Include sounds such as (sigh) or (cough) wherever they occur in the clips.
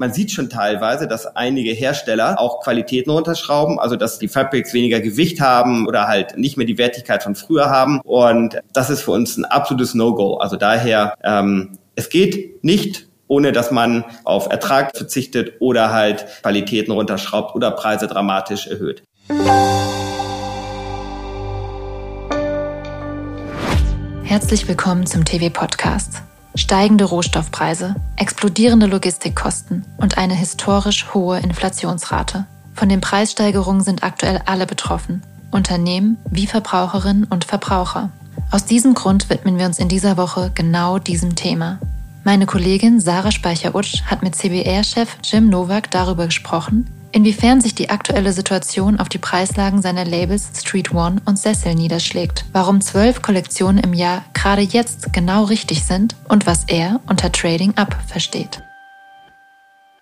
Man sieht schon teilweise, dass einige Hersteller auch Qualitäten runterschrauben, also dass die Fabrics weniger Gewicht haben oder halt nicht mehr die Wertigkeit von früher haben. Und das ist für uns ein absolutes No-Go. Also daher, ähm, es geht nicht ohne dass man auf Ertrag verzichtet oder halt Qualitäten runterschraubt oder Preise dramatisch erhöht. Herzlich willkommen zum TV-Podcast. Steigende Rohstoffpreise, explodierende Logistikkosten und eine historisch hohe Inflationsrate. Von den Preissteigerungen sind aktuell alle betroffen, Unternehmen wie Verbraucherinnen und Verbraucher. Aus diesem Grund widmen wir uns in dieser Woche genau diesem Thema. Meine Kollegin Sarah Speicher-Utsch hat mit CBR-Chef Jim Nowak darüber gesprochen, Inwiefern sich die aktuelle Situation auf die Preislagen seiner Labels Street One und Cecil niederschlägt, warum zwölf Kollektionen im Jahr gerade jetzt genau richtig sind und was er unter Trading Up versteht.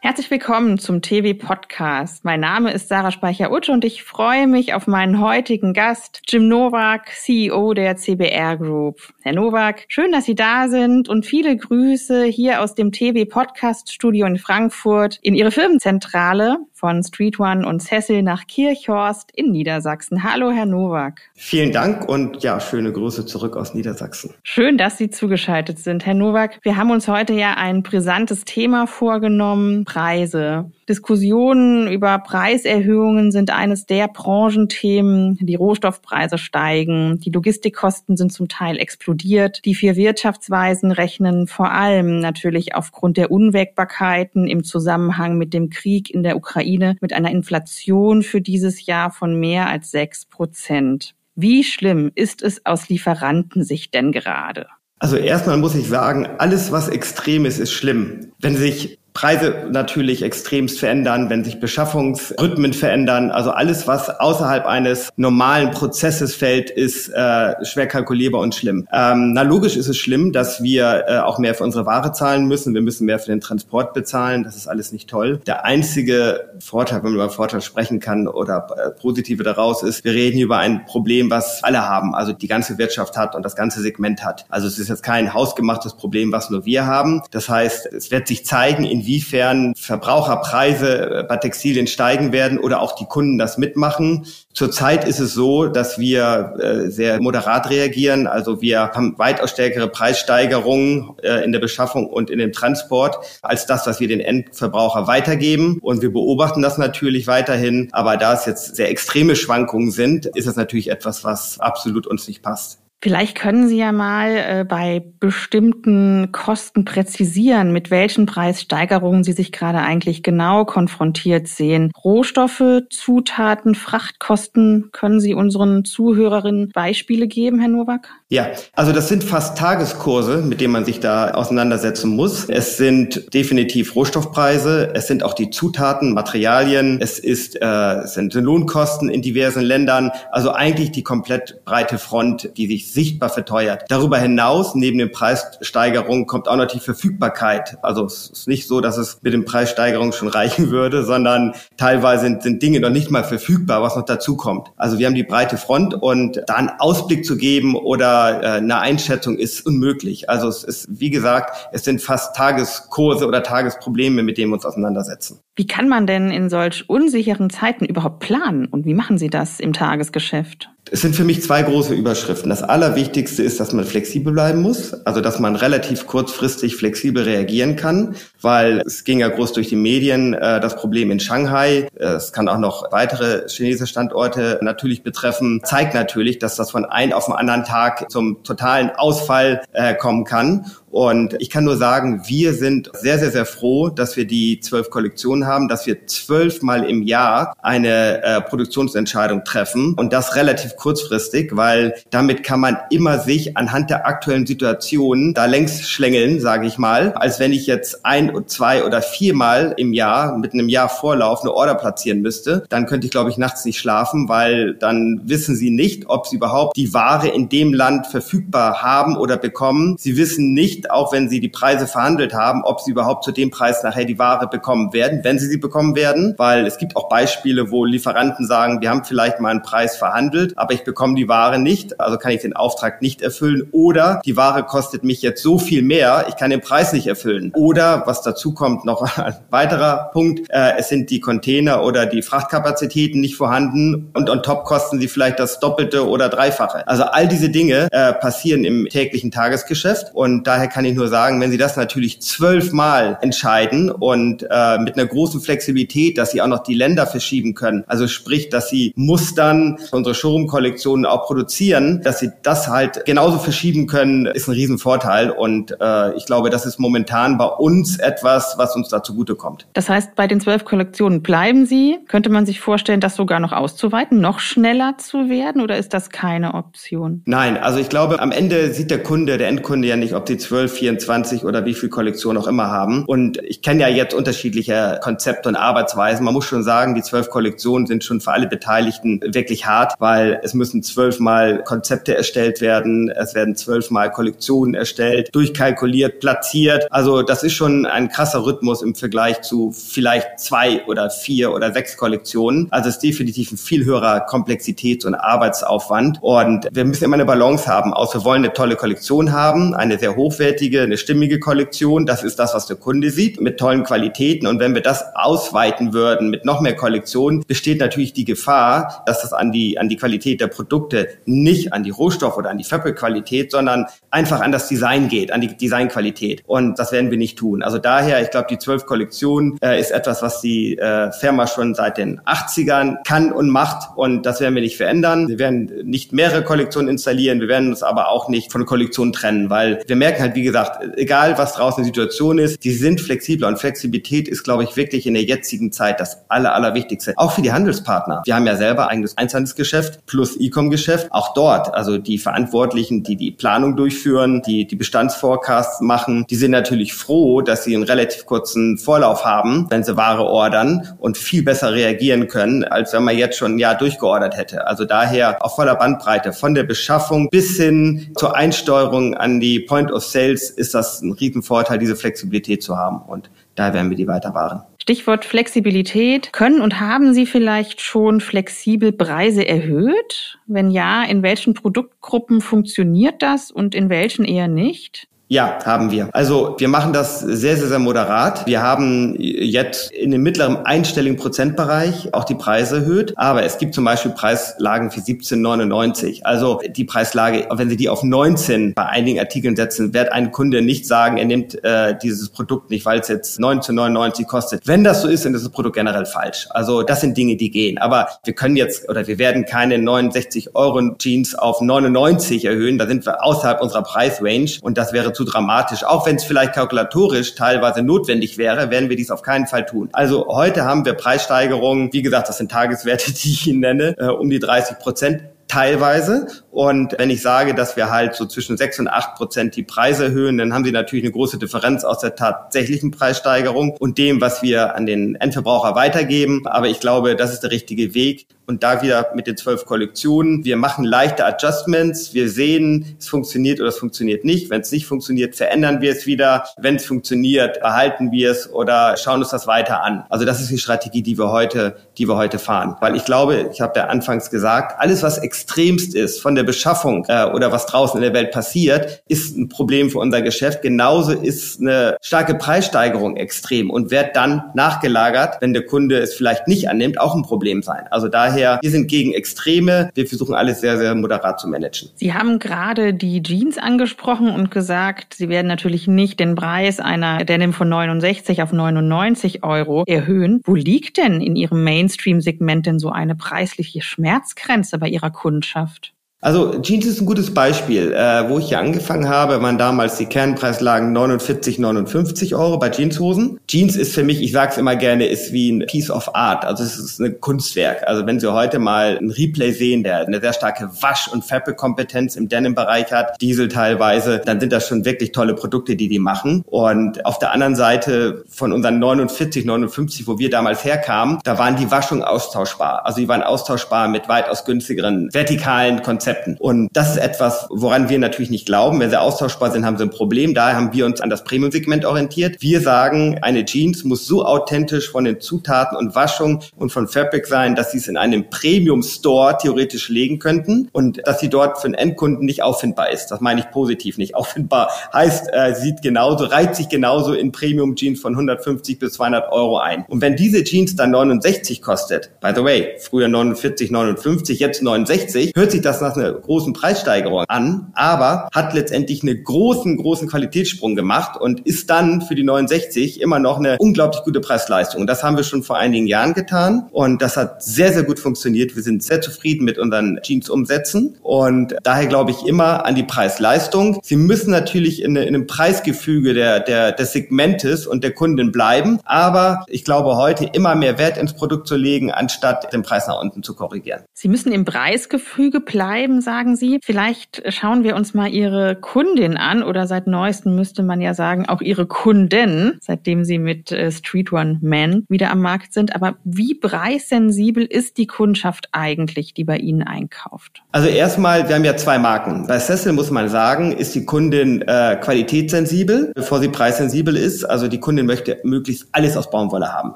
Herzlich willkommen zum TV Podcast. Mein Name ist Sarah Speicher-Utsch und ich freue mich auf meinen heutigen Gast, Jim Nowak, CEO der CBR Group. Herr Nowak, schön, dass Sie da sind und viele Grüße hier aus dem TV Podcast Studio in Frankfurt in Ihre Firmenzentrale von Street One und Cecil nach Kirchhorst in Niedersachsen. Hallo, Herr Nowak. Vielen Dank und ja, schöne Grüße zurück aus Niedersachsen. Schön, dass Sie zugeschaltet sind, Herr Nowak. Wir haben uns heute ja ein brisantes Thema vorgenommen, Preise. Diskussionen über Preiserhöhungen sind eines der Branchenthemen. Die Rohstoffpreise steigen, die Logistikkosten sind zum Teil explodiert. Die vier Wirtschaftsweisen rechnen vor allem natürlich aufgrund der Unwägbarkeiten im Zusammenhang mit dem Krieg in der Ukraine mit einer Inflation für dieses Jahr von mehr als sechs Prozent. Wie schlimm ist es aus Lieferantensicht denn gerade? Also erstmal muss ich sagen, alles, was extrem ist, ist schlimm. Wenn sich Preise natürlich extremst verändern, wenn sich Beschaffungsrhythmen verändern. Also alles, was außerhalb eines normalen Prozesses fällt, ist äh, schwer kalkulierbar und schlimm. Ähm, na logisch ist es schlimm, dass wir äh, auch mehr für unsere Ware zahlen müssen. Wir müssen mehr für den Transport bezahlen. Das ist alles nicht toll. Der einzige Vorteil, wenn man über Vorteil sprechen kann oder äh, positive daraus ist, wir reden über ein Problem, was alle haben, also die ganze Wirtschaft hat und das ganze Segment hat. Also es ist jetzt kein hausgemachtes Problem, was nur wir haben. Das heißt, es wird sich zeigen, in inwiefern Verbraucherpreise bei Textilien steigen werden oder auch die Kunden das mitmachen. Zurzeit ist es so, dass wir äh, sehr moderat reagieren. Also wir haben weitaus stärkere Preissteigerungen äh, in der Beschaffung und in dem Transport als das, was wir den Endverbraucher weitergeben. Und wir beobachten das natürlich weiterhin. Aber da es jetzt sehr extreme Schwankungen sind, ist es natürlich etwas, was absolut uns nicht passt. Vielleicht können Sie ja mal äh, bei bestimmten Kosten präzisieren, mit welchen Preissteigerungen Sie sich gerade eigentlich genau konfrontiert sehen. Rohstoffe, Zutaten, Frachtkosten. Können Sie unseren Zuhörerinnen Beispiele geben, Herr Nowak? Ja, also das sind fast Tageskurse, mit denen man sich da auseinandersetzen muss. Es sind definitiv Rohstoffpreise, es sind auch die Zutaten, Materialien, es ist äh, es sind Lohnkosten in diversen Ländern. Also eigentlich die komplett breite Front, die sich sichtbar verteuert. Darüber hinaus, neben den Preissteigerungen, kommt auch noch die Verfügbarkeit. Also es ist nicht so, dass es mit den Preissteigerungen schon reichen würde, sondern teilweise sind, sind Dinge noch nicht mal verfügbar, was noch dazu kommt. Also wir haben die breite Front und da einen Ausblick zu geben oder äh, eine Einschätzung ist unmöglich. Also es ist, wie gesagt, es sind fast Tageskurse oder Tagesprobleme, mit denen wir uns auseinandersetzen. Wie kann man denn in solch unsicheren Zeiten überhaupt planen und wie machen Sie das im Tagesgeschäft? Es sind für mich zwei große Überschriften. Das Allerwichtigste ist, dass man flexibel bleiben muss, also dass man relativ kurzfristig flexibel reagieren kann, weil es ging ja groß durch die Medien äh, das Problem in Shanghai. Es kann auch noch weitere chinesische Standorte natürlich betreffen. Zeigt natürlich, dass das von einem auf den anderen Tag zum totalen Ausfall äh, kommen kann. Und ich kann nur sagen, wir sind sehr, sehr, sehr froh, dass wir die zwölf Kollektionen haben, dass wir zwölfmal im Jahr eine äh, Produktionsentscheidung treffen und das relativ kurzfristig, weil damit kann man immer sich anhand der aktuellen Situation da längs schlängeln, sage ich mal, als wenn ich jetzt ein, zwei oder viermal im Jahr mit einem Jahr Vorlauf eine Order platzieren müsste. Dann könnte ich, glaube ich, nachts nicht schlafen, weil dann wissen Sie nicht, ob Sie überhaupt die Ware in dem Land verfügbar haben oder bekommen. Sie wissen nicht, nicht, auch wenn sie die Preise verhandelt haben, ob sie überhaupt zu dem Preis nachher die Ware bekommen werden, wenn sie sie bekommen werden, weil es gibt auch Beispiele, wo Lieferanten sagen, wir haben vielleicht mal einen Preis verhandelt, aber ich bekomme die Ware nicht, also kann ich den Auftrag nicht erfüllen oder die Ware kostet mich jetzt so viel mehr, ich kann den Preis nicht erfüllen. Oder was dazu kommt, noch (laughs) ein weiterer Punkt, äh, es sind die Container oder die Frachtkapazitäten nicht vorhanden und on top kosten sie vielleicht das Doppelte oder Dreifache. Also all diese Dinge äh, passieren im täglichen Tagesgeschäft und daher kann ich nur sagen, wenn Sie das natürlich zwölfmal entscheiden und äh, mit einer großen Flexibilität, dass Sie auch noch die Länder verschieben können, also sprich, dass Sie Mustern unsere Showroom-Kollektionen auch produzieren, dass Sie das halt genauso verschieben können, ist ein Riesenvorteil und äh, ich glaube, das ist momentan bei uns etwas, was uns da zugutekommt. Das heißt, bei den zwölf Kollektionen bleiben Sie. Könnte man sich vorstellen, das sogar noch auszuweiten, noch schneller zu werden oder ist das keine Option? Nein, also ich glaube, am Ende sieht der Kunde, der Endkunde ja nicht, ob die 12, 24 oder wie viel Kollektionen auch immer haben. Und ich kenne ja jetzt unterschiedliche Konzepte und Arbeitsweisen. Man muss schon sagen, die zwölf Kollektionen sind schon für alle Beteiligten wirklich hart, weil es müssen zwölfmal Konzepte erstellt werden, es werden zwölfmal Kollektionen erstellt, durchkalkuliert, platziert. Also das ist schon ein krasser Rhythmus im Vergleich zu vielleicht zwei oder vier oder sechs Kollektionen. Also es ist definitiv ein viel höherer Komplexitäts- und Arbeitsaufwand. Und wir müssen immer eine Balance haben. Aus wir wollen eine tolle Kollektion haben, eine sehr hochwertige, eine stimmige Kollektion. Das ist das, was der Kunde sieht, mit tollen Qualitäten. Und wenn wir das ausweiten würden mit noch mehr Kollektionen, besteht natürlich die Gefahr, dass das an die, an die Qualität der Produkte nicht an die Rohstoff- oder an die Fabrikqualität, sondern einfach an das Design geht, an die Designqualität. Und das werden wir nicht tun. Also daher, ich glaube, die zwölf Kollektionen äh, ist etwas, was die äh, Firma schon seit den 80ern kann und macht. Und das werden wir nicht verändern. Wir werden nicht mehrere Kollektionen installieren. Wir werden uns aber auch nicht von Kollektionen trennen, weil wir merken halt, wie gesagt, egal was draußen die Situation ist, die sind flexibler und Flexibilität ist, glaube ich, wirklich in der jetzigen Zeit das aller, allerwichtigste. Auch für die Handelspartner. Wir haben ja selber eigenes Einzelhandelsgeschäft plus E-Com-Geschäft. Auch dort, also die Verantwortlichen, die die Planung durchführen, die die Bestandsforecasts machen, die sind natürlich froh, dass sie einen relativ kurzen Vorlauf haben, wenn sie Ware ordern und viel besser reagieren können, als wenn man jetzt schon ein Jahr durchgeordert hätte. Also daher auf voller Bandbreite von der Beschaffung bis hin zur Einsteuerung an die Point of Sales ist das ein Riesenvorteil, diese Flexibilität zu haben. Und da werden wir die weiter wahren. Stichwort Flexibilität. Können und haben Sie vielleicht schon flexibel Preise erhöht? Wenn ja, in welchen Produktgruppen funktioniert das und in welchen eher nicht? Ja, haben wir. Also wir machen das sehr, sehr, sehr moderat. Wir haben jetzt in dem mittleren einstelligen Prozentbereich auch die Preise erhöht, aber es gibt zum Beispiel Preislagen für 17,99. Also die Preislage, wenn Sie die auf 19 bei einigen Artikeln setzen, wird ein Kunde nicht sagen, er nimmt äh, dieses Produkt nicht, weil es jetzt 19,99 kostet. Wenn das so ist, dann ist das Produkt generell falsch. Also das sind Dinge, die gehen. Aber wir können jetzt oder wir werden keine 69 Euro Jeans auf 99 erhöhen. Da sind wir außerhalb unserer Preisrange und das wäre zu dramatisch. Auch wenn es vielleicht kalkulatorisch teilweise notwendig wäre, werden wir dies auf keinen Fall tun. Also heute haben wir Preissteigerungen, wie gesagt, das sind Tageswerte, (laughs) die ich Ihnen nenne, äh, um die 30 Prozent teilweise. Und wenn ich sage, dass wir halt so zwischen sechs und acht Prozent die Preise erhöhen, dann haben sie natürlich eine große Differenz aus der tatsächlichen Preissteigerung und dem, was wir an den Endverbraucher weitergeben. Aber ich glaube, das ist der richtige Weg. Und da wieder mit den zwölf Kollektionen. Wir machen leichte Adjustments. Wir sehen, es funktioniert oder es funktioniert nicht. Wenn es nicht funktioniert, verändern wir es wieder. Wenn es funktioniert, behalten wir es oder schauen uns das weiter an. Also das ist die Strategie, die wir heute, die wir heute fahren. Weil ich glaube, ich habe ja anfangs gesagt, alles, was extremst ist von der Beschaffung äh, oder was draußen in der Welt passiert, ist ein Problem für unser Geschäft. Genauso ist eine starke Preissteigerung extrem und wird dann nachgelagert, wenn der Kunde es vielleicht nicht annimmt, auch ein Problem sein. Also daher daher, wir sind gegen Extreme. Wir versuchen alles sehr, sehr moderat zu managen. Sie haben gerade die Jeans angesprochen und gesagt, Sie werden natürlich nicht den Preis einer Denim von 69 auf 99 Euro erhöhen. Wo liegt denn in Ihrem Mainstream-Segment denn so eine preisliche Schmerzgrenze bei Ihrer Kundschaft? Also Jeans ist ein gutes Beispiel. Äh, wo ich hier angefangen habe, waren damals die Kernpreislagen 49, 59 Euro bei Jeanshosen. Jeans ist für mich, ich sage es immer gerne, ist wie ein Piece of Art. Also es ist ein Kunstwerk. Also wenn Sie heute mal ein Replay sehen, der eine sehr starke Wasch- und Fabric-Kompetenz im Denim-Bereich hat, Diesel teilweise, dann sind das schon wirklich tolle Produkte, die die machen. Und auf der anderen Seite von unseren 49, 59, wo wir damals herkamen, da waren die Waschungen austauschbar. Also die waren austauschbar mit weitaus günstigeren vertikalen Konzepten Konzepten. Und das ist etwas, woran wir natürlich nicht glauben. Wenn sie austauschbar sind, haben sie ein Problem. Daher haben wir uns an das Premium-Segment orientiert. Wir sagen, eine Jeans muss so authentisch von den Zutaten und Waschung und von Fabric sein, dass sie es in einem Premium-Store theoretisch legen könnten und dass sie dort für den Endkunden nicht auffindbar ist. Das meine ich positiv nicht (laughs) auffindbar. Heißt, äh, sieht genauso, reiht sich genauso in Premium-Jeans von 150 bis 200 Euro ein. Und wenn diese Jeans dann 69 kostet, by the way, früher 49, 59, jetzt 69, hört sich das nach einer großen Preissteigerung an, aber hat letztendlich einen großen, großen Qualitätssprung gemacht und ist dann für die 69 immer noch eine unglaublich gute Preis-Leistung. Und das haben wir schon vor einigen Jahren getan und das hat sehr, sehr gut funktioniert. Wir sind sehr zufrieden mit unseren Jeans-Umsätzen und daher glaube ich immer an die Preis-Leistung. Sie müssen natürlich in, in einem Preisgefüge der, der, des Segmentes und der Kunden bleiben, aber ich glaube heute immer mehr Wert ins Produkt zu legen, anstatt den Preis nach unten zu korrigieren. Sie müssen im Preisgefüge bleiben, sagen Sie. Vielleicht schauen wir uns mal Ihre Kundin an oder seit neuestem müsste man ja sagen auch Ihre Kunden, seitdem Sie mit äh, Street One Man wieder am Markt sind. Aber wie preissensibel ist die Kundschaft eigentlich, die bei Ihnen einkauft? Also erstmal, wir haben ja zwei Marken. Bei Cecil muss man sagen, ist die Kundin äh, qualitätssensibel, bevor sie preissensibel ist. Also die Kundin möchte möglichst alles aus Baumwolle haben.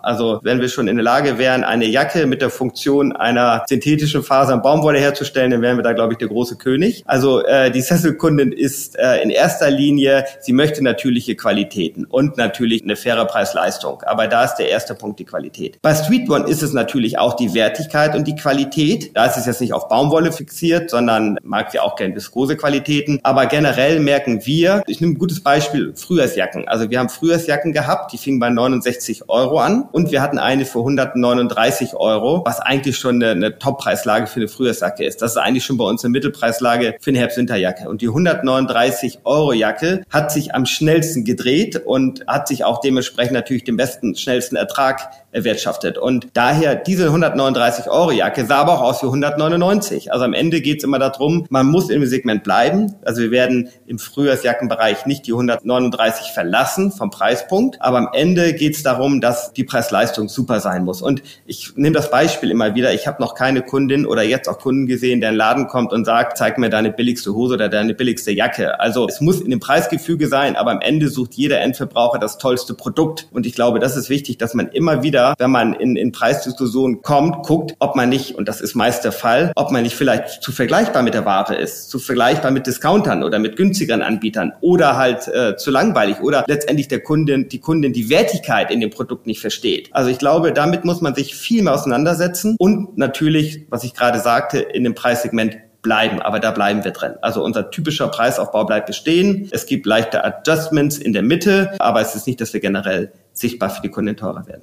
Also wenn wir schon in der Lage wären, eine Jacke mit der Funktion einer synthetischen Faser Baumwolle herzustellen, dann wären wir da, glaube ich, der große König. Also äh, die Cecil-Kundin ist äh, in erster Linie, sie möchte natürliche Qualitäten und natürlich eine faire Preis-Leistung. Aber da ist der erste Punkt die Qualität. Bei Street One ist es natürlich auch die Wertigkeit und die Qualität. Da ist es jetzt nicht auf Baumwolle fixiert, sondern mag sie auch gerne Viskose-Qualitäten. Aber generell merken wir, ich nehme ein gutes Beispiel, Frühjahrsjacken. Also wir haben Frühjahrsjacken gehabt, die fingen bei 69 Euro an und wir hatten eine für 139 Euro, was eigentlich schon eine, eine Top-Preislage für eine Frühjahrsjacke ist. Das ist eigentlich schon bei uns eine Mittelpreislage für eine Herbst-Winterjacke. Und die 139 Euro Jacke hat sich am schnellsten gedreht und hat sich auch dementsprechend natürlich den besten, schnellsten Ertrag erwirtschaftet. Und daher diese 139 Euro Jacke sah aber auch aus wie 199. Also am Ende geht es immer darum, man muss im Segment bleiben. Also wir werden im Frühjahrsjackenbereich nicht die 139 verlassen vom Preispunkt, aber am Ende geht es darum, dass die Preis-Leistung super sein muss. Und ich nehme das Beispiel immer wieder. Ich habe noch keine Kundin oder jetzt auch Kunden gesehen, der in den Laden kommt und sagt, zeig mir deine billigste Hose oder deine billigste Jacke. Also es muss in dem Preisgefüge sein, aber am Ende sucht jeder Endverbraucher das tollste Produkt. Und ich glaube, das ist wichtig, dass man immer wieder, wenn man in, in Preisdiskussionen kommt, guckt, ob man nicht, und das ist meist der Fall, ob man nicht vielleicht zu vergleichbar mit der Ware ist, zu vergleichbar mit Discountern oder mit günstigeren Anbietern oder halt äh, zu langweilig oder letztendlich der Kundin, die Kundin die Wertigkeit in dem Produkt nicht versteht. Also ich glaube, damit muss man sich viel mehr auseinandersetzen und natürlich, was ich gerade sagte, in dem Preissegment bleiben, aber da bleiben wir drin. Also unser typischer Preisaufbau bleibt bestehen. Es gibt leichte Adjustments in der Mitte, aber es ist nicht, dass wir generell sichtbar für die Kunden teurer werden.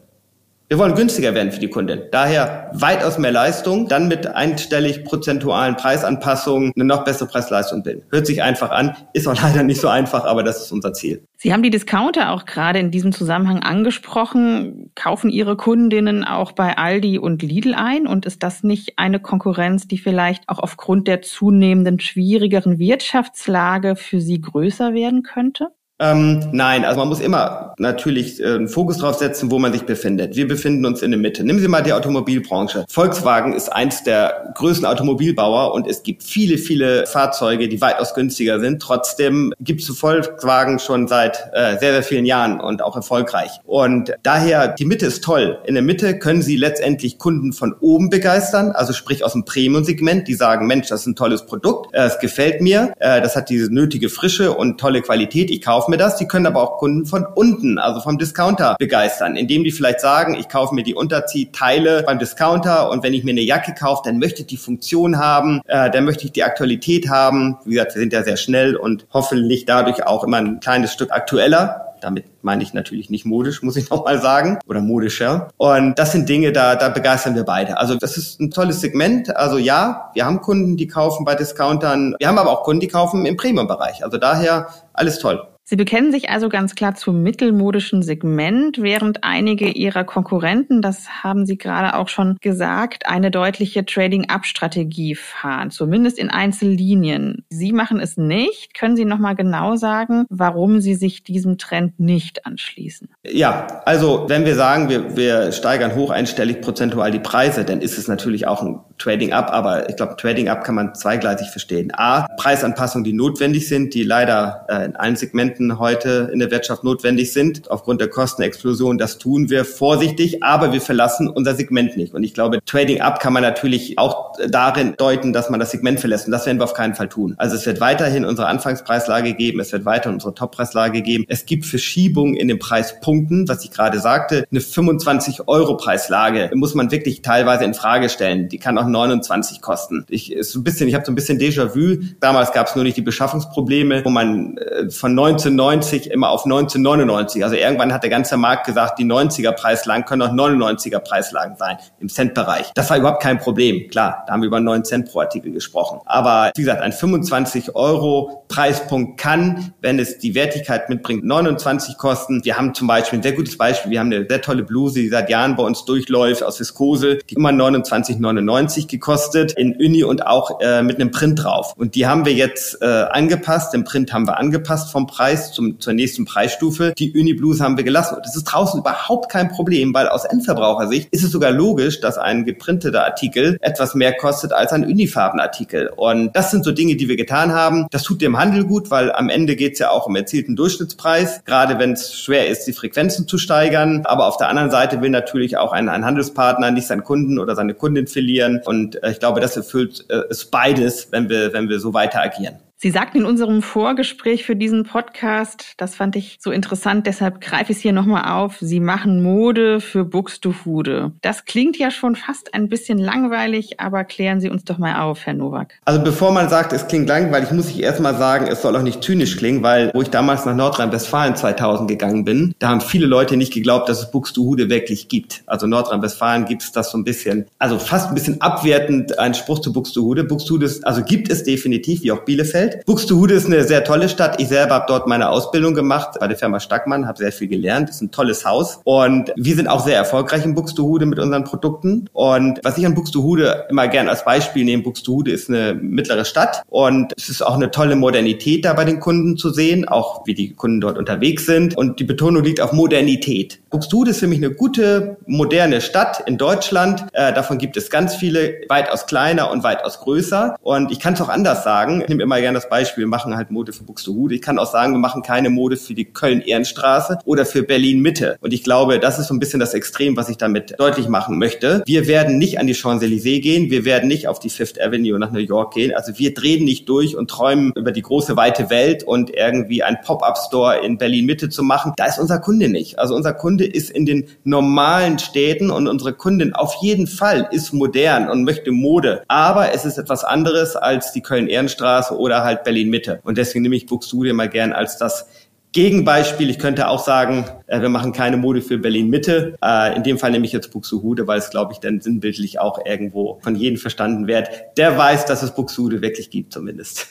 Wir wollen günstiger werden für die Kundin. Daher weitaus mehr Leistung, dann mit einstellig prozentualen Preisanpassungen eine noch bessere Preisleistung bilden. Hört sich einfach an, ist auch (laughs) leider nicht so einfach, aber das ist unser Ziel. Sie haben die Discounter auch gerade in diesem Zusammenhang angesprochen. Kaufen Ihre Kundinnen auch bei Aldi und Lidl ein? Und ist das nicht eine Konkurrenz, die vielleicht auch aufgrund der zunehmenden schwierigeren Wirtschaftslage für Sie größer werden könnte? Ähm, nein, also man muss immer natürlich äh, einen Fokus drauf setzen, wo man sich befindet. Wir befinden uns in der Mitte. Nehmen Sie mal die Automobilbranche. Volkswagen ist eins der größten Automobilbauer und es gibt viele, viele Fahrzeuge, die weitaus günstiger sind. Trotzdem gibt es Volkswagen schon seit äh, sehr, sehr vielen Jahren und auch erfolgreich. Und daher, die Mitte ist toll. In der Mitte können Sie letztendlich Kunden von oben begeistern, also sprich aus dem Premium-Segment, die sagen, Mensch, das ist ein tolles Produkt, äh, es gefällt mir, äh, das hat diese nötige Frische und tolle Qualität, ich kaufe mir das. Die können aber auch Kunden von unten, also vom Discounter begeistern, indem die vielleicht sagen, ich kaufe mir die Unterziehteile beim Discounter und wenn ich mir eine Jacke kaufe, dann möchte ich die Funktion haben, äh, dann möchte ich die Aktualität haben. Wie gesagt, wir sind ja sehr schnell und hoffentlich dadurch auch immer ein kleines Stück aktueller. Damit meine ich natürlich nicht modisch, muss ich (laughs) nochmal sagen, oder modischer. Und das sind Dinge, da, da begeistern wir beide. Also das ist ein tolles Segment. Also ja, wir haben Kunden, die kaufen bei Discountern. Wir haben aber auch Kunden, die kaufen im Premium-Bereich. Also daher alles toll. Sie bekennen sich also ganz klar zum mittelmodischen Segment, während einige Ihrer Konkurrenten, das haben Sie gerade auch schon gesagt, eine deutliche Trading-Up-Strategie fahren, zumindest in Einzellinien. Sie machen es nicht. Können Sie noch mal genau sagen, warum Sie sich diesem Trend nicht anschließen? Ja, also wenn wir sagen, wir, wir steigern hoch einstellig prozentual die Preise, dann ist es natürlich auch ein Trading-Up, aber ich glaube, Trading-Up kann man zweigleisig verstehen. A, Preisanpassungen, die notwendig sind, die leider äh, in allen Segmenten Elementen heute in der Wirtschaft notwendig sind. Aufgrund der Kostenexplosion, das tun wir vorsichtig, aber wir verlassen unser Segment nicht. Und ich glaube, Trading Up kann man natürlich auch darin deuten, dass man das Segment verlässt. Und das werden wir auf keinen Fall tun. Also es wird weiterhin unsere Anfangspreislage geben, es wird weiter unsere Toppreislage geben. Es gibt Verschiebungen in den Preispunkten, was ich gerade sagte. Eine 25 Euro Preislage muss man wirklich teilweise in Frage stellen. Die kann auch 29 kosten. Ich, ich habe so ein bisschen Déjà-vu. Damals gab es nur nicht die Beschaffungsprobleme, wo man äh, von 19 1990 immer auf 1999. Also irgendwann hat der ganze Markt gesagt, die 90er Preislagen können auch 99er Preislagen sein im Centbereich. Das war überhaupt kein Problem. Klar, da haben wir über 9 Cent pro Artikel gesprochen. Aber wie gesagt, ein 25 Euro Preispunkt kann, wenn es die Wertigkeit mitbringt, 29 kosten. Wir haben zum Beispiel ein sehr gutes Beispiel. Wir haben eine sehr tolle Bluse, die seit Jahren bei uns durchläuft aus Viskose, die immer 29,99 gekostet in Uni und auch äh, mit einem Print drauf. Und die haben wir jetzt äh, angepasst. Den Print haben wir angepasst vom Preis Preis zum, zur nächsten Preisstufe. Die Uni-Blues haben wir gelassen. Und das ist draußen überhaupt kein Problem, weil aus Endverbrauchersicht ist es sogar logisch, dass ein geprinteter Artikel etwas mehr kostet als ein Unifarbenartikel. Und das sind so Dinge, die wir getan haben. Das tut dem Handel gut, weil am Ende geht es ja auch um erzielten Durchschnittspreis, gerade wenn es schwer ist, die Frequenzen zu steigern. Aber auf der anderen Seite will natürlich auch ein, ein Handelspartner nicht seinen Kunden oder seine Kundin verlieren. Und äh, ich glaube, das erfüllt äh, es beides, wenn wir, wenn wir so weiter agieren. Sie sagten in unserem Vorgespräch für diesen Podcast, das fand ich so interessant, deshalb greife ich es hier nochmal auf, Sie machen Mode für Buxtehude. Das klingt ja schon fast ein bisschen langweilig, aber klären Sie uns doch mal auf, Herr Nowak. Also bevor man sagt, es klingt langweilig, muss ich erstmal sagen, es soll auch nicht zynisch klingen, weil wo ich damals nach Nordrhein-Westfalen 2000 gegangen bin, da haben viele Leute nicht geglaubt, dass es Buxtehude wirklich gibt. Also Nordrhein-Westfalen gibt es das so ein bisschen, also fast ein bisschen abwertend, ein Spruch zu Buxtehude. Buxtehude ist, also gibt es definitiv, wie auch Bielefeld. Welt. Buxtehude ist eine sehr tolle Stadt. Ich selber habe dort meine Ausbildung gemacht bei der Firma Stackmann, habe sehr viel gelernt. Ist ein tolles Haus. Und wir sind auch sehr erfolgreich in Buxtehude mit unseren Produkten. Und was ich an Buxtehude immer gern als Beispiel nehme, Buxtehude ist eine mittlere Stadt und es ist auch eine tolle Modernität da bei den Kunden zu sehen, auch wie die Kunden dort unterwegs sind. Und die Betonung liegt auf Modernität. Buxtehude ist für mich eine gute, moderne Stadt in Deutschland. Äh, davon gibt es ganz viele, weitaus kleiner und weitaus größer. Und ich kann es auch anders sagen. Ich nehme immer gerne das Beispiel, machen halt Mode für Buxtehude. Ich kann auch sagen, wir machen keine Mode für die Köln-Ehrenstraße oder für Berlin-Mitte. Und ich glaube, das ist so ein bisschen das Extrem, was ich damit deutlich machen möchte. Wir werden nicht an die Champs-Élysées gehen, wir werden nicht auf die Fifth Avenue nach New York gehen. Also wir drehen nicht durch und träumen über die große, weite Welt und irgendwie ein Pop-up-Store in Berlin-Mitte zu machen. Da ist unser Kunde nicht. Also unser Kunde ist in den normalen Städten und unsere Kundin auf jeden Fall ist modern und möchte Mode. Aber es ist etwas anderes als die Köln-Ehrenstraße oder halt Berlin-Mitte. Und deswegen nehme ich Buxtehude mal gern als das Gegenbeispiel, ich könnte auch sagen, äh, wir machen keine Mode für Berlin-Mitte. Äh, in dem Fall nehme ich jetzt Buxtehude, weil es, glaube ich, dann sinnbildlich auch irgendwo von jedem verstanden wird. Der weiß, dass es Buxtehude wirklich gibt zumindest.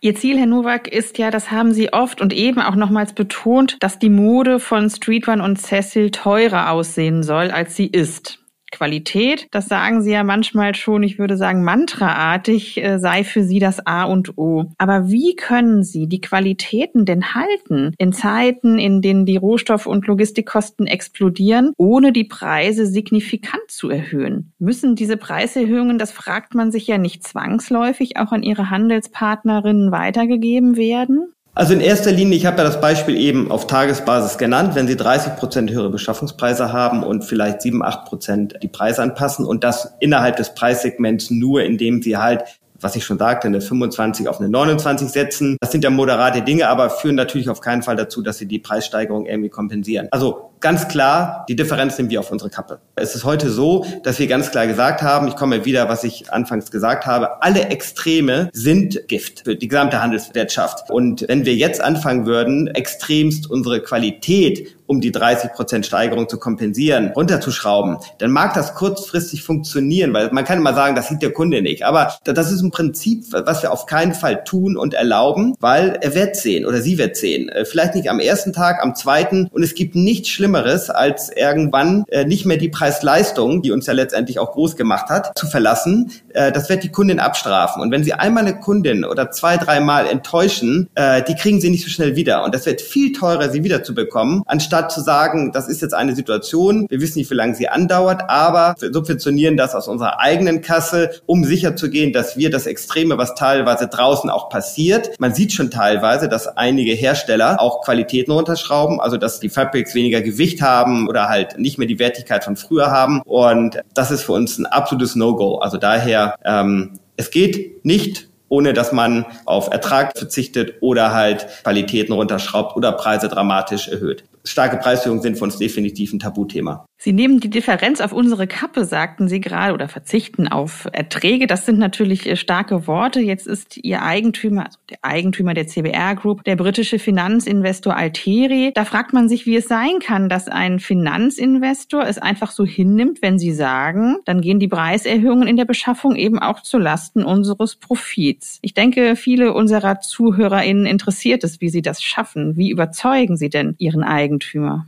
Ihr Ziel, Herr Nowak, ist ja, das haben Sie oft und eben auch nochmals betont, dass die Mode von Streetone und Cecil teurer aussehen soll, als sie ist. Qualität, das sagen Sie ja manchmal schon, ich würde sagen, mantraartig äh, sei für Sie das A und O. Aber wie können Sie die Qualitäten denn halten in Zeiten, in denen die Rohstoff- und Logistikkosten explodieren, ohne die Preise signifikant zu erhöhen? Müssen diese Preiserhöhungen, das fragt man sich ja nicht zwangsläufig, auch an Ihre Handelspartnerinnen weitergegeben werden? Also in erster Linie, ich habe ja das Beispiel eben auf Tagesbasis genannt, wenn Sie 30 Prozent höhere Beschaffungspreise haben und vielleicht 7, 8 Prozent die Preise anpassen und das innerhalb des Preissegments nur, indem Sie halt was ich schon sagte, eine 25 auf eine 29 setzen. Das sind ja moderate Dinge, aber führen natürlich auf keinen Fall dazu, dass sie die Preissteigerung irgendwie kompensieren. Also ganz klar, die Differenz nehmen wir auf unsere Kappe. Es ist heute so, dass wir ganz klar gesagt haben, ich komme wieder, was ich anfangs gesagt habe, alle Extreme sind Gift für die gesamte Handelswirtschaft. Und wenn wir jetzt anfangen würden, extremst unsere Qualität um die 30 Prozent Steigerung zu kompensieren, runterzuschrauben, dann mag das kurzfristig funktionieren, weil man kann immer sagen, das sieht der Kunde nicht. Aber das ist ein Prinzip, was wir auf keinen Fall tun und erlauben, weil er wird sehen oder sie wird sehen. Äh, vielleicht nicht am ersten Tag, am zweiten. Und es gibt nichts Schlimmeres, als irgendwann äh, nicht mehr die Preis-Leistung, die uns ja letztendlich auch groß gemacht hat, zu verlassen. Äh, das wird die Kundin abstrafen. Und wenn Sie einmal eine Kundin oder zwei, dreimal enttäuschen, die kriegen Sie nicht so schnell wieder. Und das wird viel teurer, sie wiederzubekommen, anstatt zu sagen, das ist jetzt eine Situation, wir wissen nicht, wie lange sie andauert, aber wir subventionieren das aus unserer eigenen Kasse, um sicherzugehen, dass wir das Extreme, was teilweise draußen auch passiert, man sieht schon teilweise, dass einige Hersteller auch Qualitäten runterschrauben, also dass die Fabrics weniger Gewicht haben oder halt nicht mehr die Wertigkeit von früher haben. Und das ist für uns ein absolutes No-Go. Also daher, ähm, es geht nicht ohne dass man auf Ertrag verzichtet oder halt Qualitäten runterschraubt oder Preise dramatisch erhöht starke Preiserhöhungen sind für uns definitiv ein Tabuthema. Sie nehmen die Differenz auf unsere Kappe, sagten Sie gerade, oder verzichten auf Erträge. Das sind natürlich äh, starke Worte. Jetzt ist Ihr Eigentümer, also der Eigentümer der CBR Group, der britische Finanzinvestor Alteri. Da fragt man sich, wie es sein kann, dass ein Finanzinvestor es einfach so hinnimmt, wenn Sie sagen, dann gehen die Preiserhöhungen in der Beschaffung eben auch zu Lasten unseres Profits. Ich denke, viele unserer ZuhörerInnen interessiert es, wie Sie das schaffen. Wie überzeugen Sie denn Ihren Eigentümer?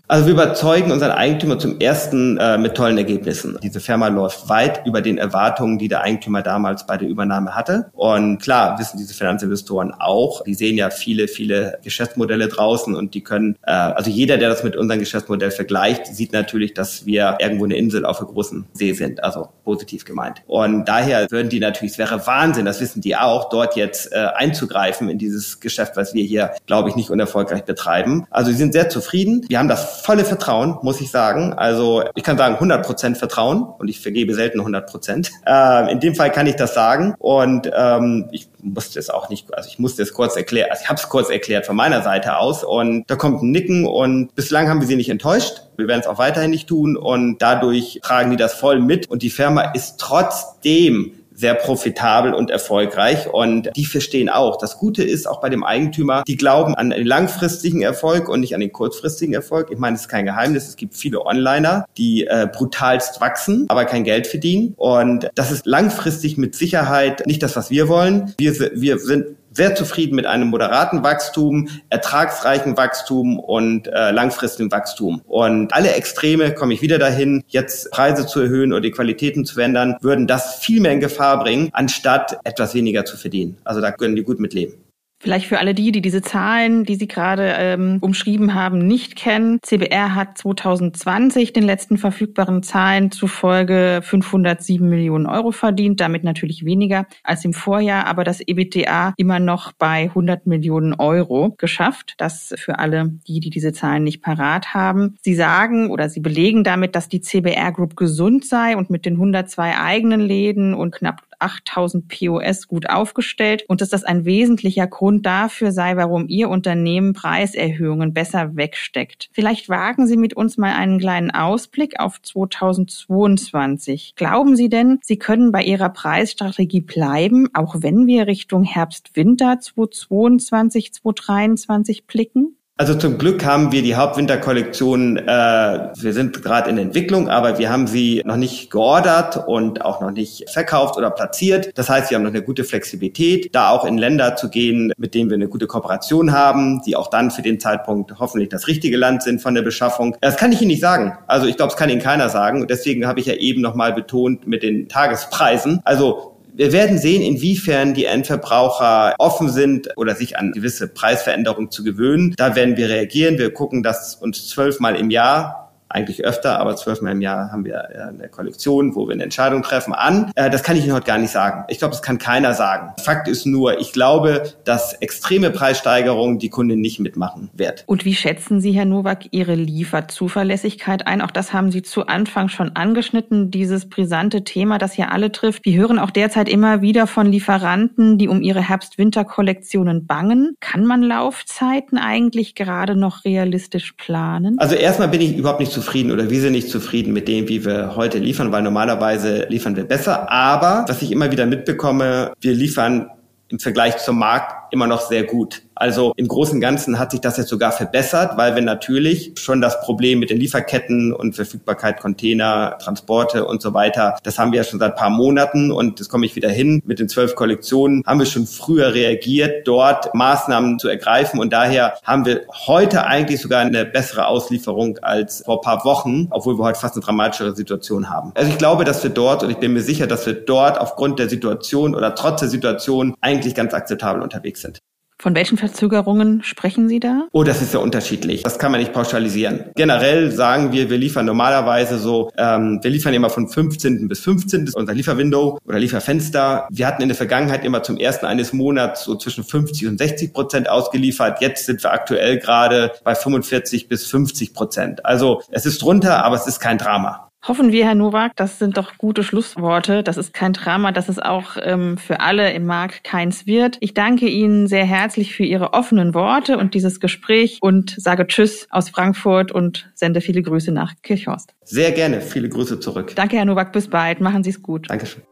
Also wir überzeugen unseren Eigentümer zum ersten äh, mit tollen Ergebnissen. Diese Firma läuft weit über den Erwartungen, die der Eigentümer damals bei der Übernahme hatte. Und klar wissen diese Finanzinvestoren auch, die sehen ja viele, viele Geschäftsmodelle draußen und die können, äh, also jeder, der das mit unserem Geschäftsmodell vergleicht, sieht natürlich, dass wir irgendwo eine Insel auf einem großen See sind, also positiv gemeint. Und daher würden die natürlich, es wäre Wahnsinn, das wissen die auch, dort jetzt äh, einzugreifen in dieses Geschäft, was wir hier, glaube ich, nicht unerfolgreich betreiben. Also sie sind sehr zufrieden. Wir haben das volle Vertrauen, muss ich sagen. Also ich kann sagen 100% Vertrauen und ich vergebe selten 100%. Äh, in dem Fall kann ich das sagen und ähm, ich musste es auch nicht, also ich musste es kurz erklären, also ich habe es kurz erklärt von meiner Seite aus und da kommt ein Nicken und bislang haben wir sie nicht enttäuscht. Wir werden es auch weiterhin nicht tun und dadurch tragen die das voll mit und die Firma ist trotzdem sehr profitabel und erfolgreich und die verstehen auch. Das Gute ist auch bei dem Eigentümer, die glauben an den langfristigen Erfolg und nicht an den kurzfristigen Erfolg. Ich meine, es ist kein Geheimnis, es gibt viele Onliner, die äh, brutalst wachsen, aber kein Geld verdienen und das ist langfristig mit Sicherheit nicht das, was wir wollen. Wir, wir sind sehr zufrieden mit einem moderaten Wachstum, ertragsreichen Wachstum und äh, langfristigen Wachstum. Und alle Extreme, komme ich wieder dahin, jetzt Preise zu erhöhen oder die Qualitäten zu ändern, würden das viel mehr in Gefahr bringen, anstatt etwas weniger zu verdienen. Also da können die gut mitleben. Vielleicht für alle die, die diese Zahlen, die Sie gerade ähm, umschrieben haben, nicht kennen. CBR hat 2020 den letzten verfügbaren Zahlen zufolge 507 Millionen Euro verdient, damit natürlich weniger als im Vorjahr, aber das EBITDA immer noch bei 100 Millionen Euro geschafft. Das für alle die, die diese Zahlen nicht parat haben. Sie sagen oder Sie belegen damit, dass die CBR Group gesund sei und mit den 102 eigenen Läden und knapp 8000 POS gut aufgestellt und dass das ein wesentlicher Grund dafür sei, warum Ihr Unternehmen Preiserhöhungen besser wegsteckt. Vielleicht wagen Sie mit uns mal einen kleinen Ausblick auf 2022. Glauben Sie denn, Sie können bei Ihrer Preisstrategie bleiben, auch wenn wir Richtung Herbst-Winter 2022, 2023 blicken? Also zum Glück haben wir die Hauptwinterkollektion, äh, wir sind gerade in Entwicklung, aber wir haben sie noch nicht geordert und auch noch nicht verkauft oder platziert. Das heißt, wir haben noch eine gute Flexibilität, da auch in Länder zu gehen, mit denen wir eine gute Kooperation haben, die auch dann für den Zeitpunkt hoffentlich das richtige Land sind von der Beschaffung. Das kann ich Ihnen nicht sagen. Also ich glaube, es kann Ihnen keiner sagen. Deswegen habe ich ja eben nochmal betont mit den Tagespreisen. Also wir werden sehen, inwiefern die Endverbraucher offen sind oder sich an gewisse Preisveränderungen zu gewöhnen. Da werden wir reagieren. Wir gucken das uns zwölfmal im Jahr eigentlich öfter, aber zwölfmal im Jahr haben wir eine Kollektion, wo wir eine Entscheidung treffen an. Äh, das kann ich Ihnen heute gar nicht sagen. Ich glaube, das kann keiner sagen. Fakt ist nur, ich glaube, dass extreme Preissteigerungen die Kunden nicht mitmachen wird. Und wie schätzen Sie, Herr Nowak, Ihre Lieferzuverlässigkeit ein? Auch das haben Sie zu Anfang schon angeschnitten, dieses brisante Thema, das hier alle trifft. Wir hören auch derzeit immer wieder von Lieferanten, die um ihre Herbst-Winter-Kollektionen bangen. Kann man Laufzeiten eigentlich gerade noch realistisch planen? Also erstmal bin ich überhaupt nicht zufrieden oder wir sind nicht zufrieden mit dem, wie wir heute liefern, weil normalerweise liefern wir besser. Aber was ich immer wieder mitbekomme, wir liefern im Vergleich zum Markt immer noch sehr gut. Also im Großen und Ganzen hat sich das jetzt sogar verbessert, weil wir natürlich schon das Problem mit den Lieferketten und Verfügbarkeit Container, Transporte und so weiter, das haben wir ja schon seit paar Monaten und das komme ich wieder hin. Mit den zwölf Kollektionen haben wir schon früher reagiert, dort Maßnahmen zu ergreifen und daher haben wir heute eigentlich sogar eine bessere Auslieferung als vor paar Wochen, obwohl wir heute fast eine dramatischere Situation haben. Also ich glaube, dass wir dort und ich bin mir sicher, dass wir dort aufgrund der Situation oder trotz der Situation eigentlich ganz akzeptabel unterwegs sind. Von welchen Verzögerungen sprechen Sie da? Oh, das ist ja unterschiedlich. Das kann man nicht pauschalisieren. Generell sagen wir, wir liefern normalerweise so, ähm, wir liefern immer von 15. bis 15. unser Lieferwindow oder Lieferfenster. Wir hatten in der Vergangenheit immer zum ersten eines Monats so zwischen 50 und 60 Prozent ausgeliefert. Jetzt sind wir aktuell gerade bei 45 bis 50 Prozent. Also es ist drunter, aber es ist kein Drama. Hoffen wir, Herr Nowak, das sind doch gute Schlussworte. Das ist kein Drama, dass es auch ähm, für alle im Markt keins wird. Ich danke Ihnen sehr herzlich für Ihre offenen Worte und dieses Gespräch und sage Tschüss aus Frankfurt und sende viele Grüße nach Kirchhorst. Sehr gerne. Viele Grüße zurück. Danke, Herr Nowak. Bis bald. Machen Sie es gut. Dankeschön.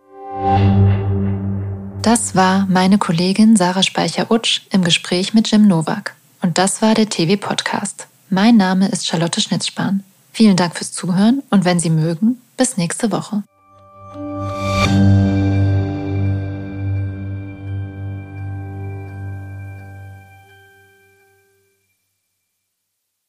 Das war meine Kollegin Sarah Speicher-Utsch im Gespräch mit Jim Nowak. Und das war der TV-Podcast. Mein Name ist Charlotte Schnitzspahn. Vielen Dank fürs Zuhören und wenn Sie mögen, bis nächste Woche.